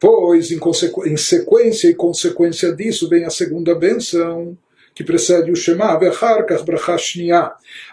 Depois, em, em sequência e consequência disso, vem a segunda benção, que precede o Shema, ואחר ברכה שנייה,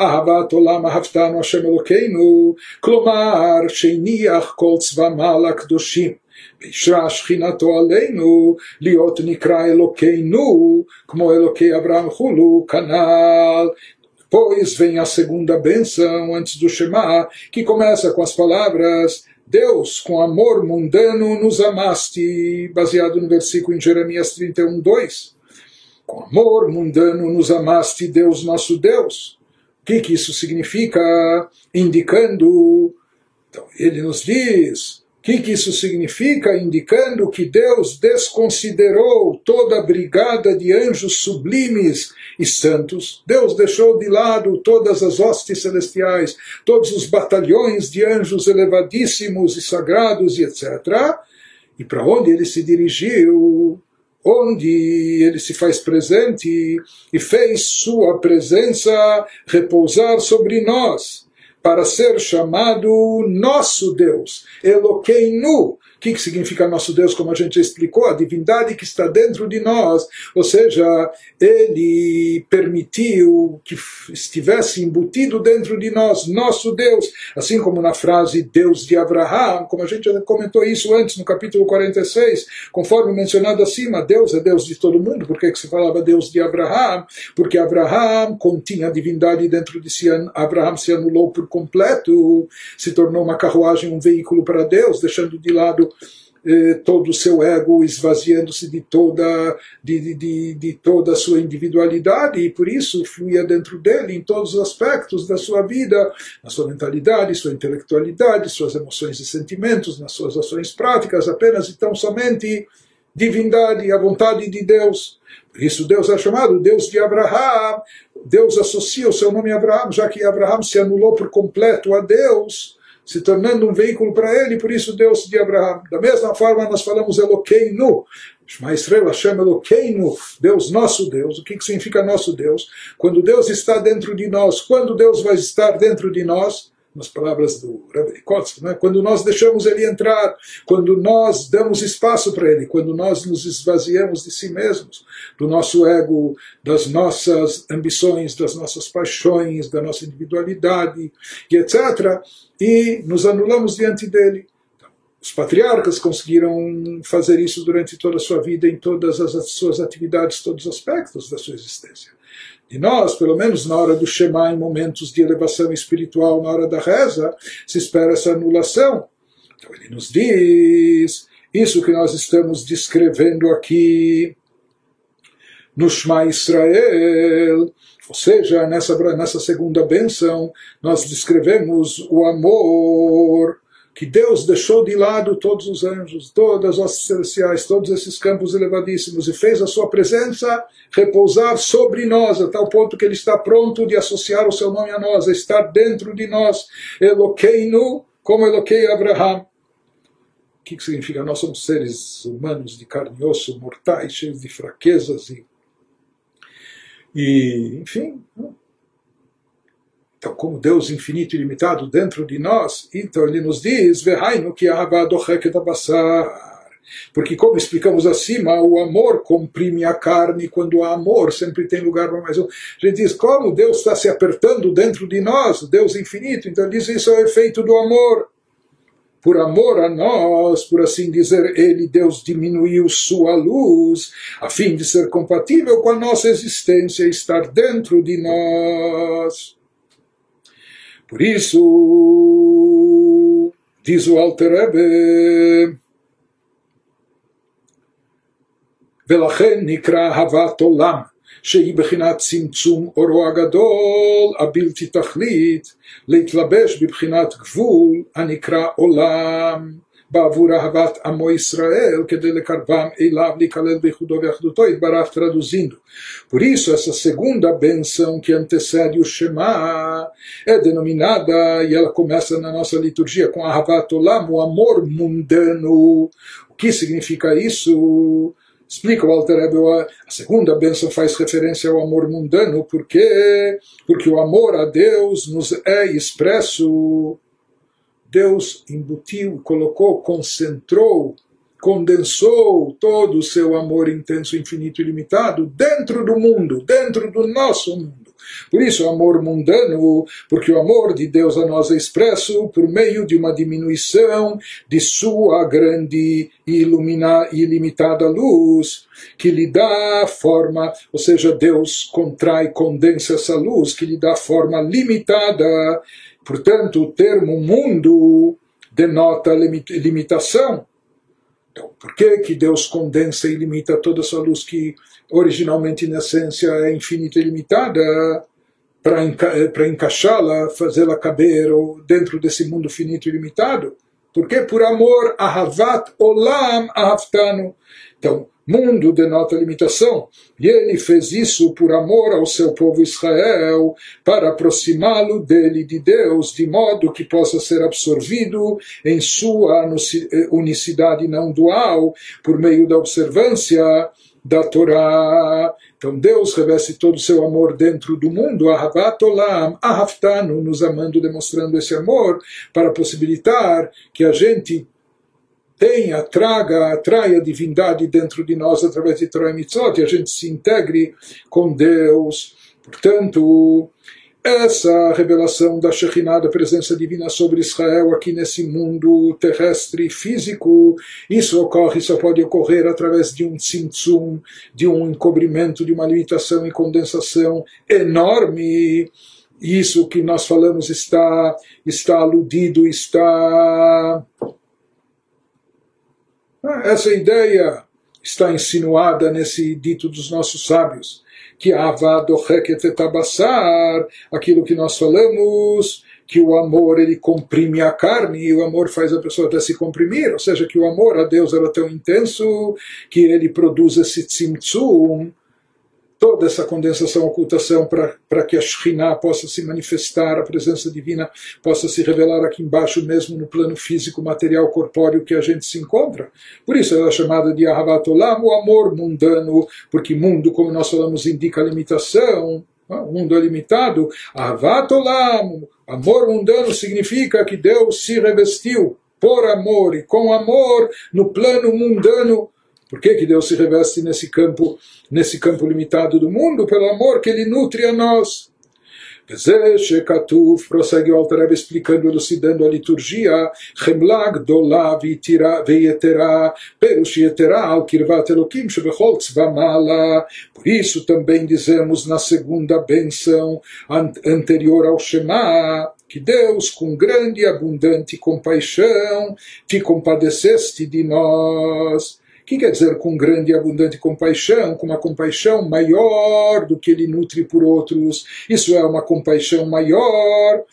אהבת עולם אהבתנו השם אלוקינו, כלומר שהניח כל צבא מעל הקדושים. והשרה שכינתו עלינו להיות נקרא אלוקינו, כמו אלוקי אברהם חולו, כנ"ל. Depois vem a segunda benção antes do Shema, que começa com as palavras Deus, com amor mundano, nos amaste, baseado no versículo em Jeremias 31, 2. Com amor mundano nos amaste, Deus nosso Deus. O que, que isso significa? Indicando. Então, ele nos diz que, que isso significa? Indicando que Deus desconsiderou toda a brigada de anjos sublimes e santos. Deus deixou de lado todas as hostes celestiais, todos os batalhões de anjos elevadíssimos e sagrados e etc. E para onde ele se dirigiu? Onde ele se faz presente e fez sua presença repousar sobre nós para ser chamado nosso Deus, Eloqueinu, que, que significa nosso Deus, como a gente explicou, a divindade que está dentro de nós, ou seja, ele permitiu que estivesse embutido dentro de nós, nosso Deus, assim como na frase Deus de Abraão, como a gente comentou isso antes no capítulo 46, conforme mencionado acima, Deus é Deus de todo mundo, por que se falava Deus de Abraão? Porque Abraão continha a divindade dentro de si, Abraão se anulou por completo, se tornou uma carruagem, um veículo para Deus, deixando de lado todo o seu ego, esvaziando-se de toda, de, de, de toda a sua individualidade, e por isso fluía dentro dele em todos os aspectos da sua vida, na sua mentalidade, sua intelectualidade, suas emoções e sentimentos, nas suas ações práticas, apenas e tão somente divindade, a vontade de Deus. Por isso Deus é chamado Deus de Abraão. Deus associa o seu nome a Abraão, já que Abraão se anulou por completo a Deus se tornando um veículo para ele, por isso Deus de Abraão. Da mesma forma, nós falamos Eloqueinu, Israel, Hashem Eloqueinu, Deus nosso Deus. O que, que significa nosso Deus? Quando Deus está dentro de nós, quando Deus vai estar dentro de nós? Nas palavras do Rabbi Kotzk, né? quando nós deixamos ele entrar, quando nós damos espaço para ele, quando nós nos esvaziamos de si mesmos, do nosso ego, das nossas ambições, das nossas paixões, da nossa individualidade, e etc., e nos anulamos diante dele. Então, os patriarcas conseguiram fazer isso durante toda a sua vida, em todas as suas atividades, todos os aspectos da sua existência. E nós, pelo menos na hora do Shema, em momentos de elevação espiritual, na hora da reza, se espera essa anulação. Então ele nos diz, isso que nós estamos descrevendo aqui no Shema Israel, ou seja, nessa, nessa segunda benção, nós descrevemos o amor que Deus deixou de lado todos os anjos, todas as celestiais, todos esses campos elevadíssimos e fez a sua presença repousar sobre nós, a tal ponto que ele está pronto de associar o seu nome a nós, a estar dentro de nós. Eloqueinu, como Eloquei Abraham. O que, que significa? Nós somos seres humanos de carne e osso, mortais, cheios de fraquezas e, e enfim, então, como Deus infinito e ilimitado dentro de nós, então ele nos diz, que porque, como explicamos acima, o amor comprime a carne, quando há amor sempre tem lugar para mais um. A gente diz, como Deus está se apertando dentro de nós, Deus infinito, então diz isso é o efeito do amor. Por amor a nós, por assim dizer, ele, Deus, diminuiu sua luz, a fim de ser compatível com a nossa existência e estar dentro de nós. Por isso, diz o Alter Rebbe, ולכן נקרא אהבת עולם, שהיא בחינת צמצום אורו הגדול, הבלתי תכלית, להתלבש בבחינת גבול הנקרא עולם. בעבור אהבת עמו ישראל, כדי לקרבם אליו, להיכלל בייחודו ואחדותו, יתברך traduzindo. Por isso, essa segunda benção que antecede o Shema é denominada, e ela começa na nossa liturgia com Ahavat Olam, o amor mundano. O que significa isso? Explica o Alter Rebbe, a segunda bênção faz referência ao amor mundano, por quê? Porque o amor a Deus nos é expresso Deus embutiu, colocou, concentrou condensou todo o seu amor intenso, infinito e limitado dentro do mundo, dentro do nosso mundo. Por isso, o amor mundano, porque o amor de Deus a nós é expresso por meio de uma diminuição de sua grande e ilimitada luz, que lhe dá forma, ou seja, Deus contrai, condensa essa luz, que lhe dá forma limitada. Portanto, o termo mundo denota limitação. Então, por que, que Deus condensa e limita toda essa luz que originalmente, na essência, é infinita e limitada? Para enca encaixá-la, fazê-la caber dentro desse mundo finito e limitado? Porque por amor, ahavat olam ahavtanu. Então, Mundo denota limitação, e ele fez isso por amor ao seu povo Israel, para aproximá-lo dele de Deus, de modo que possa ser absorvido em sua unicidade não dual, por meio da observância da Torá. Então Deus reveste todo o seu amor dentro do mundo, Ahavat Olam, Ahaftanu, nos amando, demonstrando esse amor, para possibilitar que a gente tenha, traga, atraia a divindade dentro de nós através de Torah e Mitzvot, e a gente se integre com Deus. Portanto, essa revelação da Shekhinah, da presença divina sobre Israel aqui nesse mundo terrestre físico, isso ocorre, só pode ocorrer através de um tzimtzum, de um encobrimento, de uma limitação e condensação enorme. Isso que nós falamos está, está aludido, está essa ideia está insinuada nesse dito dos nossos sábios, que aquilo que nós falamos, que o amor ele comprime a carne e o amor faz a pessoa até se comprimir, ou seja, que o amor a Deus era tão intenso que ele produz esse tzimtzum, toda essa condensação, ocultação, para que a Shekhinah possa se manifestar, a presença divina possa se revelar aqui embaixo, mesmo no plano físico, material, corpóreo que a gente se encontra. Por isso ela é chamada de Ahavat Olam, o amor mundano, porque mundo, como nós falamos, indica limitação, o mundo é limitado. Ahavat Olam, amor mundano significa que Deus se revestiu por amor e com amor no plano mundano por que, que Deus se reveste nesse campo, nesse campo limitado do mundo? Pelo amor que Ele nutre a nós. prossegue o Alter explicando, elucidando a liturgia, Chemla gdola veyetera, perush yetera al kirvat elokim. Por isso também dizemos na segunda benção anterior ao Shema, que Deus, com grande e abundante compaixão, te compadeceste de nós. O que quer dizer com grande e abundante compaixão? Com uma compaixão maior do que ele nutre por outros. Isso é uma compaixão maior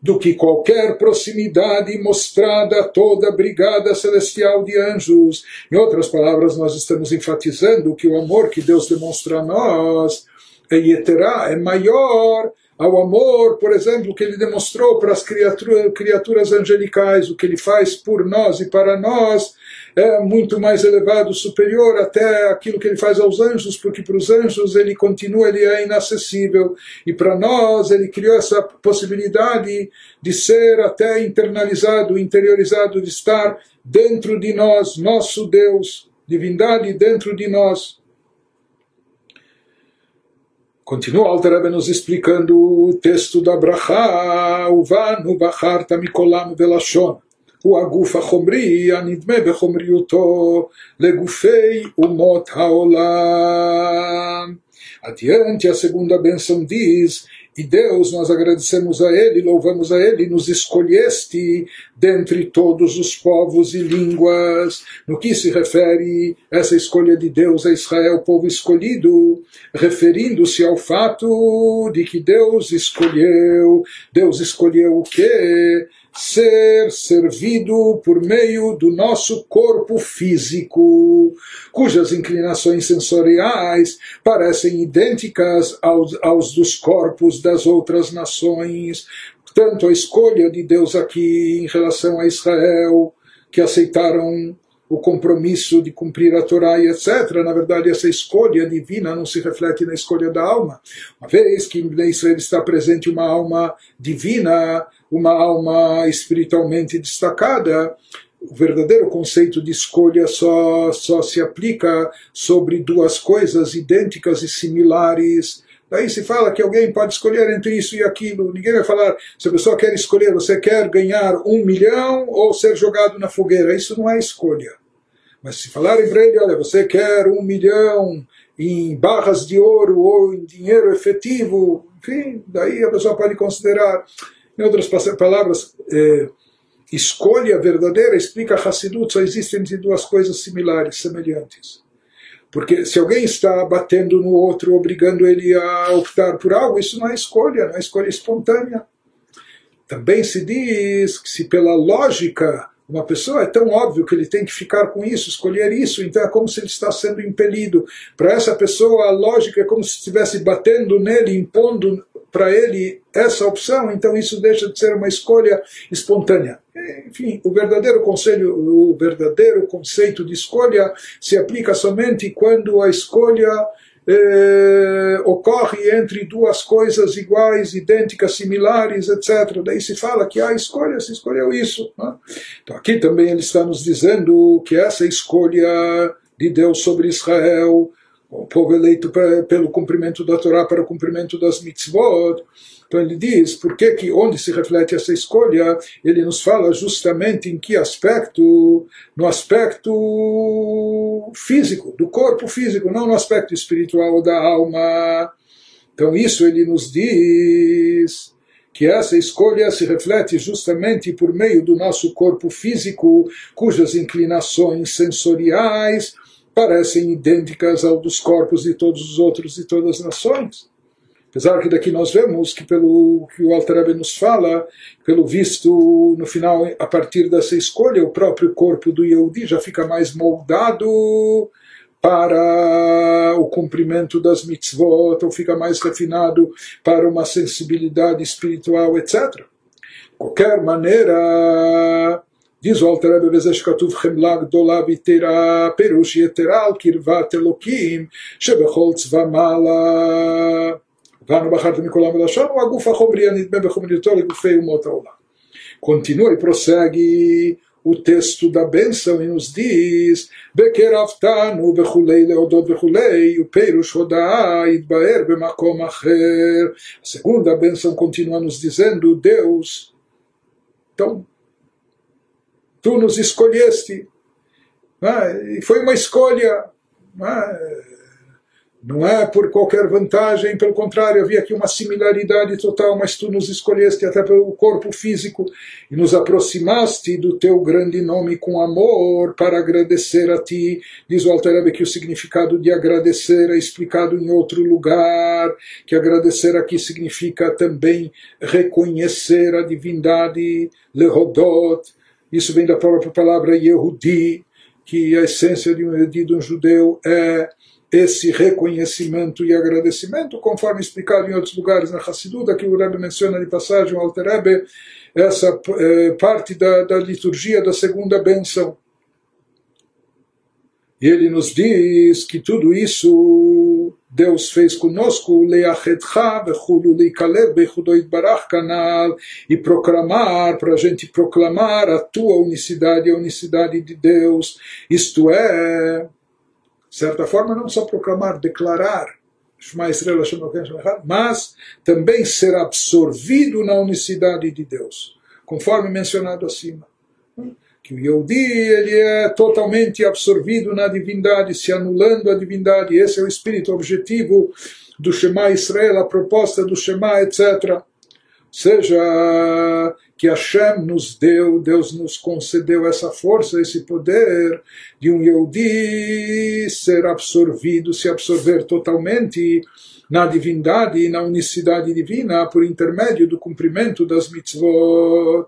do que qualquer proximidade mostrada a toda a brigada celestial de anjos. Em outras palavras, nós estamos enfatizando que o amor que Deus demonstra a nós é yeterá, é maior ao amor, por exemplo, que ele demonstrou para as criaturas, criaturas angelicais, o que ele faz por nós e para nós, é muito mais elevado, superior até aquilo que ele faz aos anjos, porque para os anjos ele continua, ele é inacessível. E para nós ele criou essa possibilidade de ser até internalizado, interiorizado, de estar dentro de nós, nosso Deus, divindade dentro de nós. Continua Alter nos explicando o texto da Bracha, Uvanu Bacharta Mikolam Velashon. הוא הגוף החומרי הנדמה בחומריותו לגופי אומות העולם. Adiante, a segunda benção diz: e Deus, nós agradecemos a Ele, louvamos a Ele, nos escolheste dentre todos os povos e línguas. No que se refere essa escolha de Deus a Israel, povo escolhido, referindo-se ao fato de que Deus escolheu, Deus escolheu o quê? Ser servido por meio do nosso corpo físico, cujas inclinações sensoriais parecem idênticas aos, aos dos corpos das outras nações. Portanto, a escolha de Deus aqui em relação a Israel, que aceitaram o compromisso de cumprir a Torá e etc. Na verdade, essa escolha divina não se reflete na escolha da alma. Uma vez que em Israel está presente uma alma divina, uma alma espiritualmente destacada, o verdadeiro conceito de escolha só, só se aplica sobre duas coisas idênticas e similares. Daí se fala que alguém pode escolher entre isso e aquilo. Ninguém vai falar, se a pessoa quer escolher, você quer ganhar um milhão ou ser jogado na fogueira. Isso não é escolha. Mas se falarem para ele, olha, você quer um milhão em barras de ouro ou em dinheiro efetivo, enfim, daí a pessoa pode considerar. Em outras palavras, é, escolha verdadeira explica Hassidut, só existem entre duas coisas similares, semelhantes. Porque se alguém está batendo no outro, obrigando ele a optar por algo, isso não é escolha, não é escolha espontânea. Também se diz que se pela lógica uma pessoa é tão óbvio que ele tem que ficar com isso, escolher isso, então é como se ele está sendo impelido. Para essa pessoa, a lógica é como se estivesse batendo nele, impondo para ele essa opção, então isso deixa de ser uma escolha espontânea. Enfim, o verdadeiro conselho, o verdadeiro conceito de escolha se aplica somente quando a escolha eh, ocorre entre duas coisas iguais, idênticas, similares, etc. Daí se fala que há escolha, se escolheu isso. Né? Então aqui também ele está nos dizendo que essa escolha de Deus sobre Israel o povo eleito pra, pelo cumprimento da Torá para o cumprimento das mitzvot. Então ele diz, por que, que onde se reflete essa escolha, ele nos fala justamente em que aspecto, no aspecto físico, do corpo físico, não no aspecto espiritual da alma. Então isso ele nos diz que essa escolha se reflete justamente por meio do nosso corpo físico, cujas inclinações sensoriais parecem idênticas ao dos corpos de todos os outros de todas as nações. Apesar que daqui nós vemos que pelo que o Altareb nos fala, pelo visto no final, a partir dessa escolha, o próprio corpo do Yehudi já fica mais moldado para o cumprimento das mitzvot, ou fica mais refinado para uma sensibilidade espiritual, etc. De qualquer maneira, diz o Alter Rebbe Bezesh Katuv Chemlag Dolav Itera Perush Yetera Al Kirvat Elokim Shebechol Tzvamala Vano Bacharta Mikolam Elashon, o Agufa Chomria é Nidme Bechomriotó Legufei Umot Haolam. Continua e prossegue o texto da bênção e nos diz Bekeraftanu bechulei leodot bechulei upeirush hodaa idbaer bemakom acher. A segunda bênção continua nos dizendo Deus então tu nos escolheste né? e foi uma escolha ah, não é por qualquer vantagem, pelo contrário, havia aqui uma similaridade total, mas tu nos escolheste até pelo corpo físico e nos aproximaste do teu grande nome com amor para agradecer a ti. Diz o Altarebe que o significado de agradecer é explicado em outro lugar, que agradecer aqui significa também reconhecer a divindade, lehodot, isso vem da própria palavra Yehudi, que a essência de um de um judeu, é esse reconhecimento e agradecimento, conforme explicado em outros lugares na Hassiduda, que o Rebbe menciona de passagem, o Alter Rebbe, essa é, parte da, da liturgia da segunda bênção. E ele nos diz que tudo isso Deus fez conosco, e proclamar, para a gente proclamar a tua unicidade, a unicidade de Deus. Isto é, de certa forma, não só proclamar, declarar, mas também ser absorvido na unicidade de Deus, conforme mencionado acima que o Yehudi ele é totalmente absorvido na divindade, se anulando a divindade. Esse é o espírito objetivo do Shema Israel, a proposta do Shema, etc. Seja que Hashem nos deu, Deus nos concedeu essa força, esse poder de um Yehudi ser absorvido, se absorver totalmente na divindade e na unicidade divina por intermédio do cumprimento das mitzvot.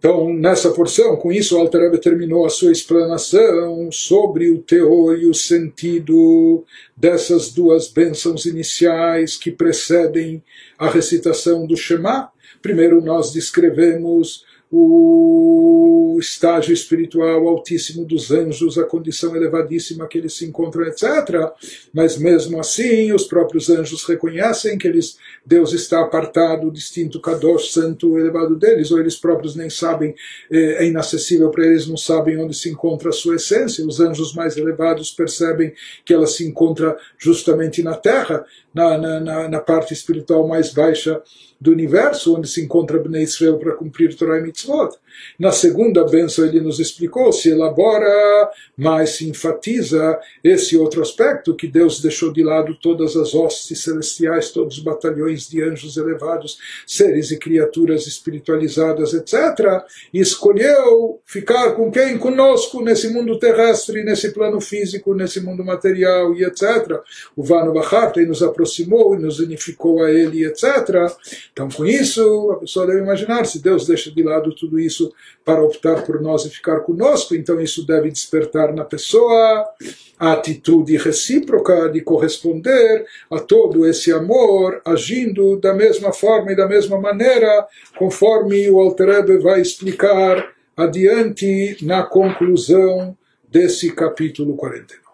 Então, nessa porção, com isso, o Alter terminou a sua explanação sobre o teor e o sentido dessas duas bênçãos iniciais que precedem a recitação do Shema. Primeiro, nós descrevemos o estágio espiritual altíssimo dos anjos, a condição elevadíssima que eles se encontram, etc. Mas mesmo assim, os próprios anjos reconhecem que eles, Deus está apartado, distinto, kadosh, santo, elevado deles, ou eles próprios nem sabem, é inacessível para eles, não sabem onde se encontra a sua essência. Os anjos mais elevados percebem que ela se encontra justamente na terra, na, na, na parte espiritual mais baixa do universo, onde se encontra Bnei Israel para cumprir Torah e Mitzvot. Na segunda bênção ele nos explicou, se elabora, mas se enfatiza esse outro aspecto, que Deus deixou de lado todas as hostes celestiais, todos os batalhões de anjos elevados, seres e criaturas espiritualizadas, etc., e escolheu ficar com quem? Conosco, nesse mundo terrestre, nesse plano físico, nesse mundo material, e etc. O Vanu Bacharta nos aproximou e nos unificou a ele, etc. Então, com isso, a pessoa deve imaginar, se Deus deixa de lado tudo isso para optar por nós e ficar conosco, então isso deve despertar na pessoa a atitude recíproca de corresponder a todo esse amor, agindo da mesma forma e da mesma maneira, conforme o Alter vai explicar adiante na conclusão desse capítulo 49.